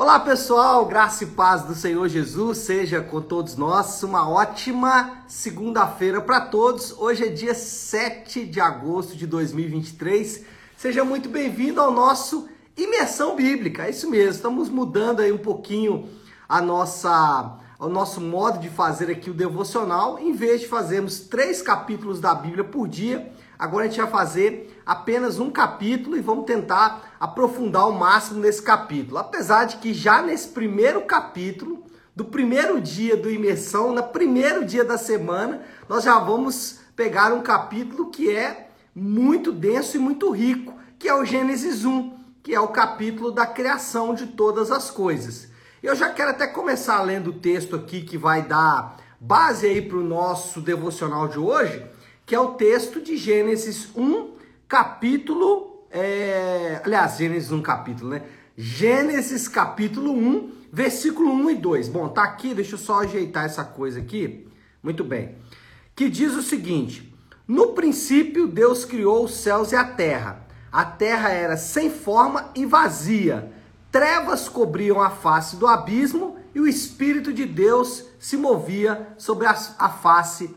Olá pessoal, graça e paz do Senhor Jesus seja com todos nós. Uma ótima segunda-feira para todos. Hoje é dia 7 de agosto de 2023. Seja muito bem-vindo ao nosso Imersão Bíblica. É isso mesmo, estamos mudando aí um pouquinho a nossa o nosso modo de fazer aqui o devocional. Em vez de fazermos três capítulos da Bíblia por dia, agora a gente vai fazer apenas um capítulo e vamos tentar aprofundar o máximo nesse capítulo. Apesar de que já nesse primeiro capítulo, do primeiro dia do imersão, no primeiro dia da semana, nós já vamos pegar um capítulo que é muito denso e muito rico, que é o Gênesis 1, que é o capítulo da criação de todas as coisas. Eu já quero até começar lendo o texto aqui que vai dar base aí para o nosso devocional de hoje, que é o texto de Gênesis 1, capítulo. É... Aliás, Gênesis 1, capítulo, né? Gênesis capítulo 1, versículo 1 e 2. Bom, tá aqui, deixa eu só ajeitar essa coisa aqui. Muito bem. Que diz o seguinte: No princípio, Deus criou os céus e a terra. A terra era sem forma e vazia Trevas cobriam a face do abismo e o Espírito de Deus se movia sobre a, a face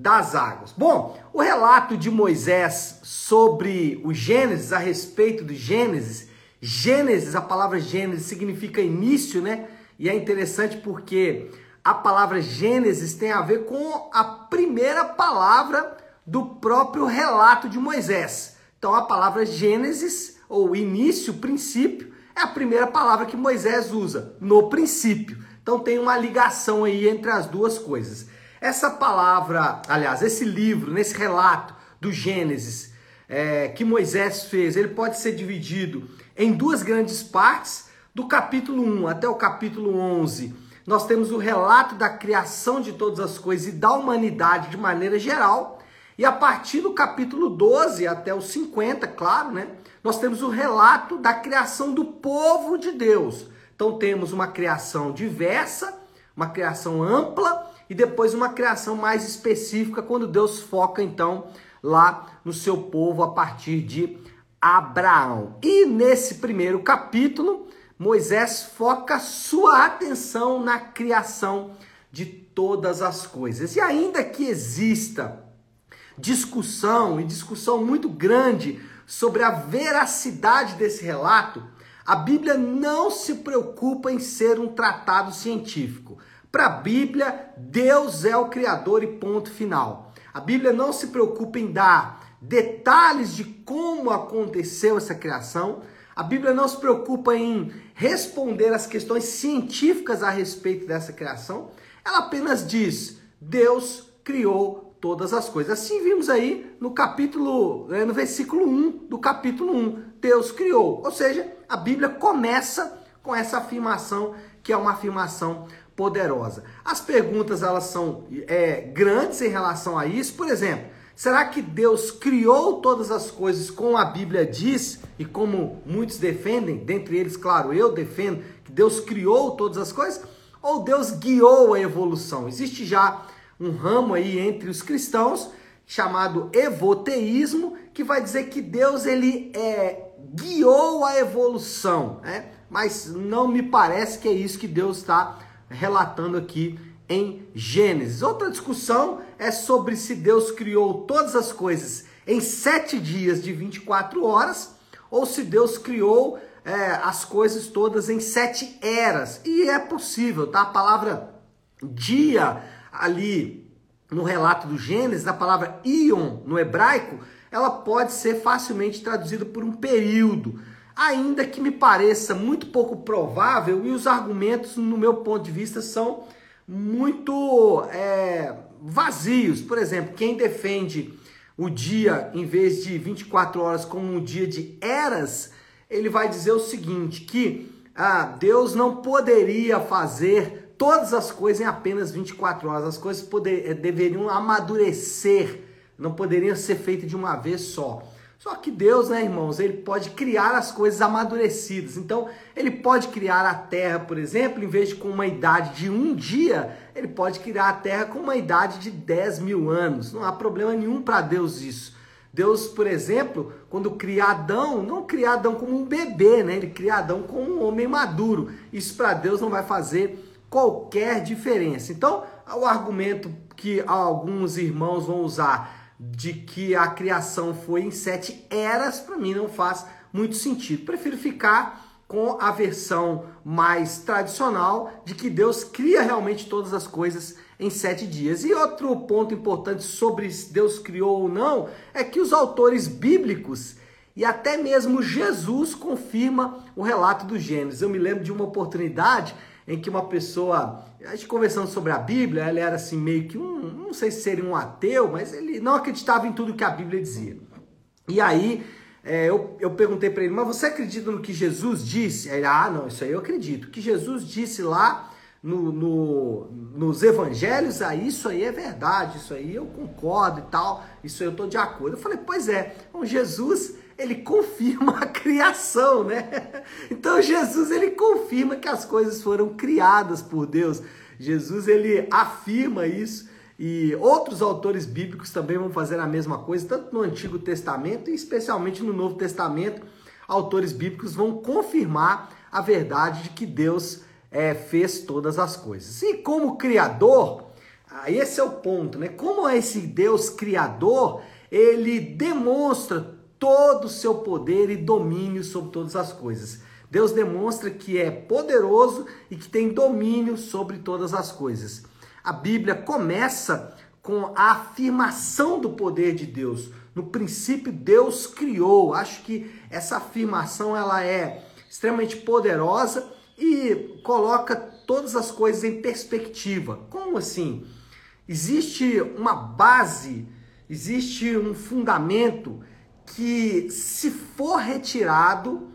das águas. Bom, o relato de Moisés sobre o Gênesis, a respeito do Gênesis, Gênesis, a palavra Gênesis significa início, né? E é interessante porque a palavra Gênesis tem a ver com a primeira palavra do próprio relato de Moisés. Então a palavra Gênesis, ou início, princípio, é a primeira palavra que Moisés usa, no princípio. Então tem uma ligação aí entre as duas coisas. Essa palavra, aliás, esse livro, nesse relato do Gênesis é, que Moisés fez, ele pode ser dividido em duas grandes partes, do capítulo 1 até o capítulo 11. Nós temos o relato da criação de todas as coisas e da humanidade de maneira geral. E a partir do capítulo 12 até o 50, claro, né? nós temos o relato da criação do povo de Deus. Então temos uma criação diversa, uma criação ampla e depois uma criação mais específica quando Deus foca então lá no seu povo a partir de Abraão. E nesse primeiro capítulo, Moisés foca sua atenção na criação de todas as coisas. E ainda que exista discussão e discussão muito grande sobre a veracidade desse relato, a Bíblia não se preocupa em ser um tratado científico. Para a Bíblia, Deus é o Criador e ponto final. A Bíblia não se preocupa em dar detalhes de como aconteceu essa criação. A Bíblia não se preocupa em responder as questões científicas a respeito dessa criação. Ela apenas diz: Deus criou todas as coisas. Assim vimos aí no capítulo, né, no versículo 1 do capítulo 1, Deus criou. Ou seja, a Bíblia começa com essa afirmação que é uma afirmação poderosa. As perguntas elas são é, grandes em relação a isso. Por exemplo, será que Deus criou todas as coisas como a Bíblia diz e como muitos defendem? Dentre eles, claro, eu defendo que Deus criou todas as coisas. Ou Deus guiou a evolução? Existe já um ramo aí entre os cristãos chamado evoteísmo, que vai dizer que Deus ele é, guiou a evolução, né? mas não me parece que é isso que Deus está relatando aqui em Gênesis. Outra discussão é sobre se Deus criou todas as coisas em sete dias de 24 horas ou se Deus criou é, as coisas todas em sete eras. E é possível, tá? A palavra dia ali no relato do Gênesis, a palavra ion no hebraico, ela pode ser facilmente traduzida por um período, ainda que me pareça muito pouco provável e os argumentos, no meu ponto de vista, são muito é, vazios. Por exemplo, quem defende o dia em vez de 24 horas como um dia de eras, ele vai dizer o seguinte: que ah, Deus não poderia fazer todas as coisas em apenas 24 horas. As coisas poder, eh, deveriam amadurecer, não poderiam ser feitas de uma vez só. Só que Deus, né, irmãos, ele pode criar as coisas amadurecidas. Então, ele pode criar a terra, por exemplo, em vez de com uma idade de um dia, ele pode criar a terra com uma idade de 10 mil anos. Não há problema nenhum para Deus isso. Deus, por exemplo, quando cria Adão, não cria Adão como um bebê, né? Ele cria Adão como um homem maduro. Isso para Deus não vai fazer qualquer diferença. Então, o argumento que alguns irmãos vão usar de que a criação foi em sete eras, para mim não faz muito sentido. Prefiro ficar com a versão mais tradicional de que Deus cria realmente todas as coisas em sete dias. E outro ponto importante sobre se Deus criou ou não é que os autores bíblicos e até mesmo Jesus confirma o relato do Gênesis. Eu me lembro de uma oportunidade em que uma pessoa, a gente conversando sobre a Bíblia, ele era assim meio que um, não sei se seria um ateu, mas ele não acreditava em tudo que a Bíblia dizia. E aí é, eu, eu perguntei para ele, mas você acredita no que Jesus disse? Aí ele, ah, não, isso aí eu acredito. que Jesus disse lá no, no, nos evangelhos, ah, isso aí é verdade, isso aí eu concordo e tal, isso aí eu estou de acordo. Eu falei, pois é, então Jesus ele confirma a criação, né? Então Jesus ele confirma que as coisas foram criadas por Deus. Jesus ele afirma isso e outros autores bíblicos também vão fazer a mesma coisa, tanto no Antigo Testamento e especialmente no Novo Testamento, autores bíblicos vão confirmar a verdade de que Deus é, fez todas as coisas. E como criador, esse é o ponto, né? Como esse Deus criador, ele demonstra todo o seu poder e domínio sobre todas as coisas. Deus demonstra que é poderoso e que tem domínio sobre todas as coisas. A Bíblia começa com a afirmação do poder de Deus. No princípio Deus criou. Acho que essa afirmação ela é extremamente poderosa e coloca todas as coisas em perspectiva. Como assim? Existe uma base, existe um fundamento que, se for retirado,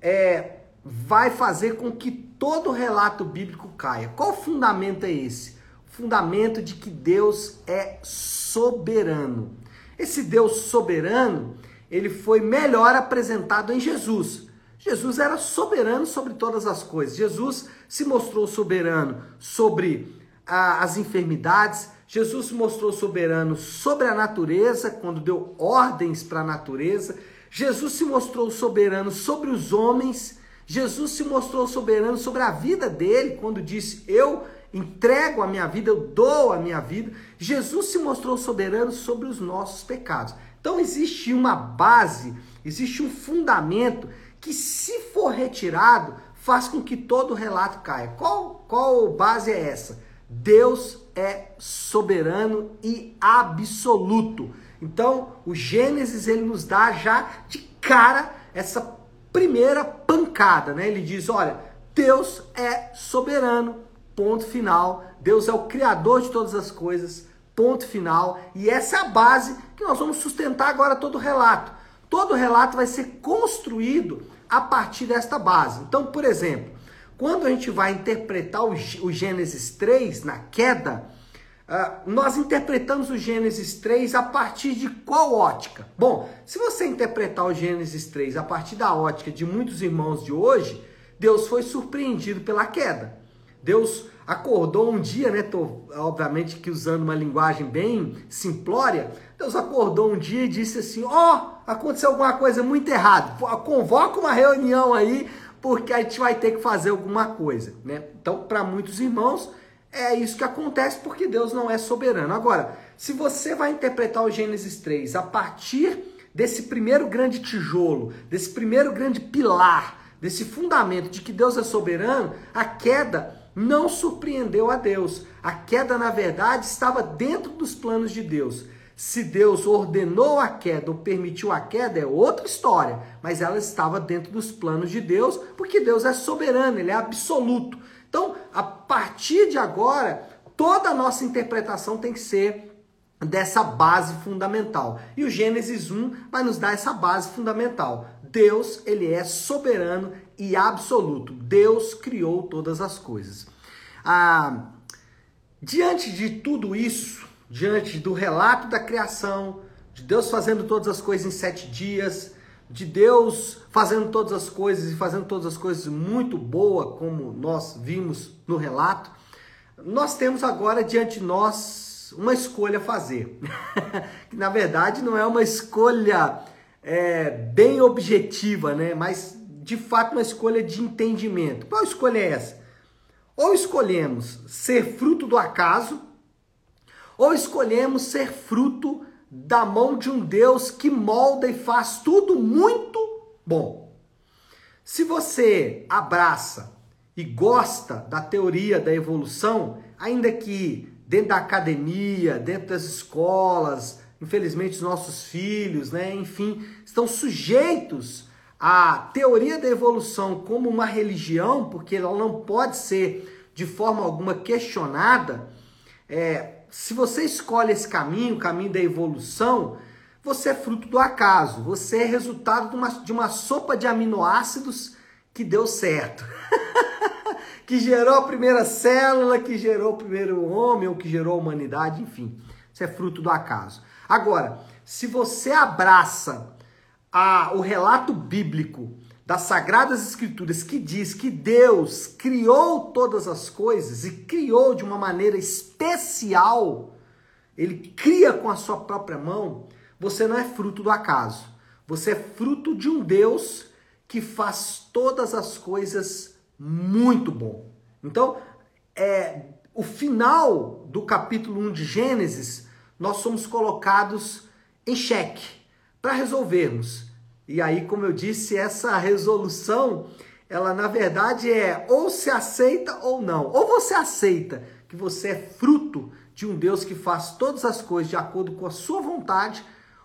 é, vai fazer com que todo relato bíblico caia. Qual fundamento é esse? Fundamento de que Deus é soberano. Esse Deus soberano, ele foi melhor apresentado em Jesus. Jesus era soberano sobre todas as coisas. Jesus se mostrou soberano sobre a, as enfermidades, Jesus se mostrou soberano sobre a natureza, quando deu ordens para a natureza. Jesus se mostrou soberano sobre os homens. Jesus se mostrou soberano sobre a vida dele, quando disse: Eu entrego a minha vida, eu dou a minha vida. Jesus se mostrou soberano sobre os nossos pecados. Então existe uma base, existe um fundamento que, se for retirado, faz com que todo o relato caia. Qual, qual base é essa? Deus é soberano e absoluto. Então, o Gênesis ele nos dá já de cara essa primeira pancada, né? Ele diz: olha, Deus é soberano, ponto final. Deus é o criador de todas as coisas, ponto final. E essa é a base que nós vamos sustentar agora todo o relato. Todo o relato vai ser construído a partir desta base. Então, por exemplo, quando a gente vai interpretar o, Gênesis 3 na queda, uh, nós interpretamos o Gênesis 3 a partir de qual ótica? Bom, se você interpretar o Gênesis 3 a partir da ótica de muitos irmãos de hoje, Deus foi surpreendido pela queda. Deus acordou um dia, né? Tô, obviamente que usando uma linguagem bem simplória. Deus acordou um dia e disse assim: Ó, oh, aconteceu alguma coisa muito errada. Convoca uma reunião aí porque a gente vai ter que fazer alguma coisa, né? Então, para muitos irmãos, é isso que acontece porque Deus não é soberano. Agora, se você vai interpretar o Gênesis 3 a partir desse primeiro grande tijolo, desse primeiro grande pilar, desse fundamento de que Deus é soberano, a queda não surpreendeu a Deus. A queda, na verdade, estava dentro dos planos de Deus. Se Deus ordenou a queda ou permitiu a queda é outra história, mas ela estava dentro dos planos de Deus, porque Deus é soberano, ele é absoluto. Então, a partir de agora, toda a nossa interpretação tem que ser dessa base fundamental. E o Gênesis 1 vai nos dar essa base fundamental. Deus, ele é soberano e absoluto. Deus criou todas as coisas. Ah, diante de tudo isso, diante do relato da criação, de Deus fazendo todas as coisas em sete dias, de Deus fazendo todas as coisas e fazendo todas as coisas muito boa, como nós vimos no relato, nós temos agora diante de nós uma escolha a fazer. que na verdade não é uma escolha é, bem objetiva, né? Mas de fato uma escolha de entendimento. Qual escolha é essa? Ou escolhemos ser fruto do acaso, ou escolhemos ser fruto da mão de um Deus que molda e faz tudo muito bom. Se você abraça e gosta da teoria da evolução, ainda que dentro da academia, dentro das escolas, infelizmente os nossos filhos, né, enfim, estão sujeitos à teoria da evolução como uma religião, porque ela não pode ser de forma alguma questionada. É, se você escolhe esse caminho, o caminho da evolução, você é fruto do acaso, você é resultado de uma, de uma sopa de aminoácidos que deu certo. que gerou a primeira célula, que gerou o primeiro homem, ou que gerou a humanidade, enfim. Isso é fruto do acaso. Agora, se você abraça a, o relato bíblico das Sagradas Escrituras que diz que Deus criou todas as coisas e criou de uma maneira especial, ele cria com a sua própria mão, você não é fruto do acaso. Você é fruto de um Deus que faz todas as coisas muito bom. Então, é, o final do capítulo 1 de Gênesis, nós somos colocados em xeque para resolvermos. E aí, como eu disse, essa resolução, ela na verdade é ou se aceita ou não. Ou você aceita que você é fruto de um Deus que faz todas as coisas de acordo com a sua vontade,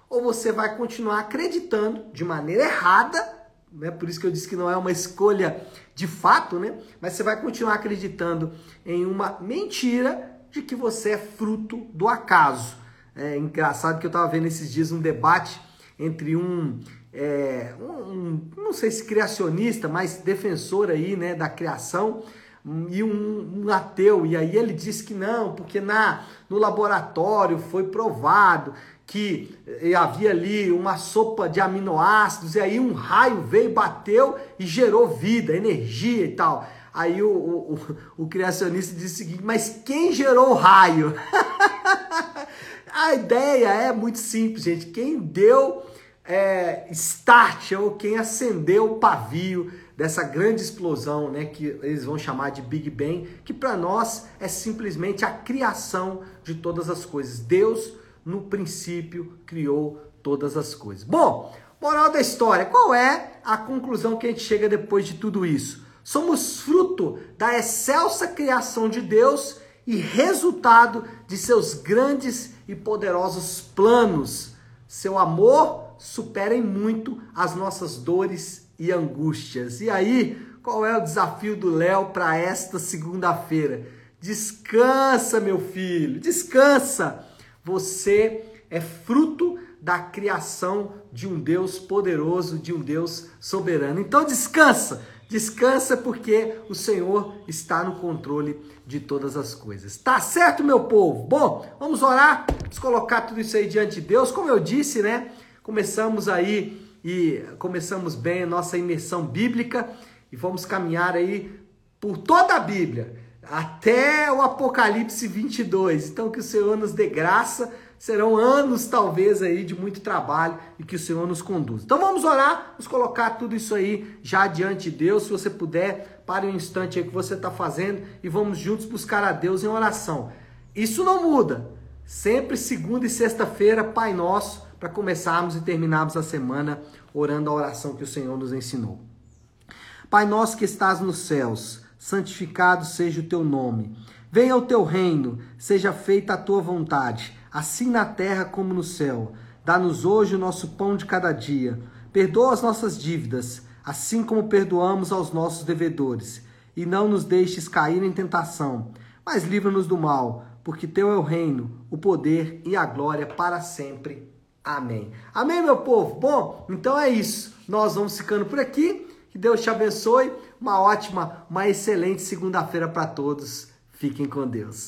ou você vai continuar acreditando de maneira errada né? Por isso que eu disse que não é uma escolha de fato, né? Mas você vai continuar acreditando em uma mentira de que você é fruto do acaso. É engraçado que eu estava vendo esses dias um debate entre um, é, um, não sei se criacionista, mas defensor aí, né, da criação e um, um, ateu. E aí ele disse que não, porque na no laboratório foi provado que havia ali uma sopa de aminoácidos, e aí um raio veio, bateu e gerou vida, energia e tal. Aí o, o, o, o criacionista disse o seguinte: mas quem gerou o raio? A ideia é muito simples, gente. Quem deu é, start ou quem acendeu o pavio dessa grande explosão, né, que eles vão chamar de Big Bang, que para nós é simplesmente a criação de todas as coisas. Deus no princípio criou todas as coisas. Bom, moral da história, qual é a conclusão que a gente chega depois de tudo isso? Somos fruto da excelsa criação de Deus e resultado de seus grandes e poderosos planos. Seu amor supera em muito as nossas dores e angústias. E aí, qual é o desafio do Léo para esta segunda-feira? Descansa, meu filho, descansa. Você é fruto da criação de um Deus poderoso, de um Deus soberano. Então descansa, descansa porque o Senhor está no controle de todas as coisas. Tá certo, meu povo? Bom, vamos orar, vamos colocar tudo isso aí diante de Deus. Como eu disse, né? Começamos aí e começamos bem a nossa imersão bíblica e vamos caminhar aí por toda a Bíblia até o Apocalipse 22. Então que o Senhor nos dê graça. Serão anos, talvez, aí de muito trabalho e que o Senhor nos conduza. Então vamos orar, vamos colocar tudo isso aí já diante de Deus. Se você puder, pare um instante aí que você está fazendo e vamos juntos buscar a Deus em oração. Isso não muda. Sempre segunda e sexta-feira, Pai Nosso, para começarmos e terminarmos a semana orando a oração que o Senhor nos ensinou. Pai nosso que estás nos céus, santificado seja o teu nome. Venha o teu reino, seja feita a tua vontade, assim na terra como no céu. Dá-nos hoje o nosso pão de cada dia. Perdoa as nossas dívidas, assim como perdoamos aos nossos devedores. E não nos deixes cair em tentação, mas livra-nos do mal, porque teu é o reino, o poder e a glória para sempre. Amém. Amém, meu povo? Bom, então é isso. Nós vamos ficando por aqui. Que Deus te abençoe. Uma ótima, uma excelente segunda-feira para todos. Fiquem com Deus.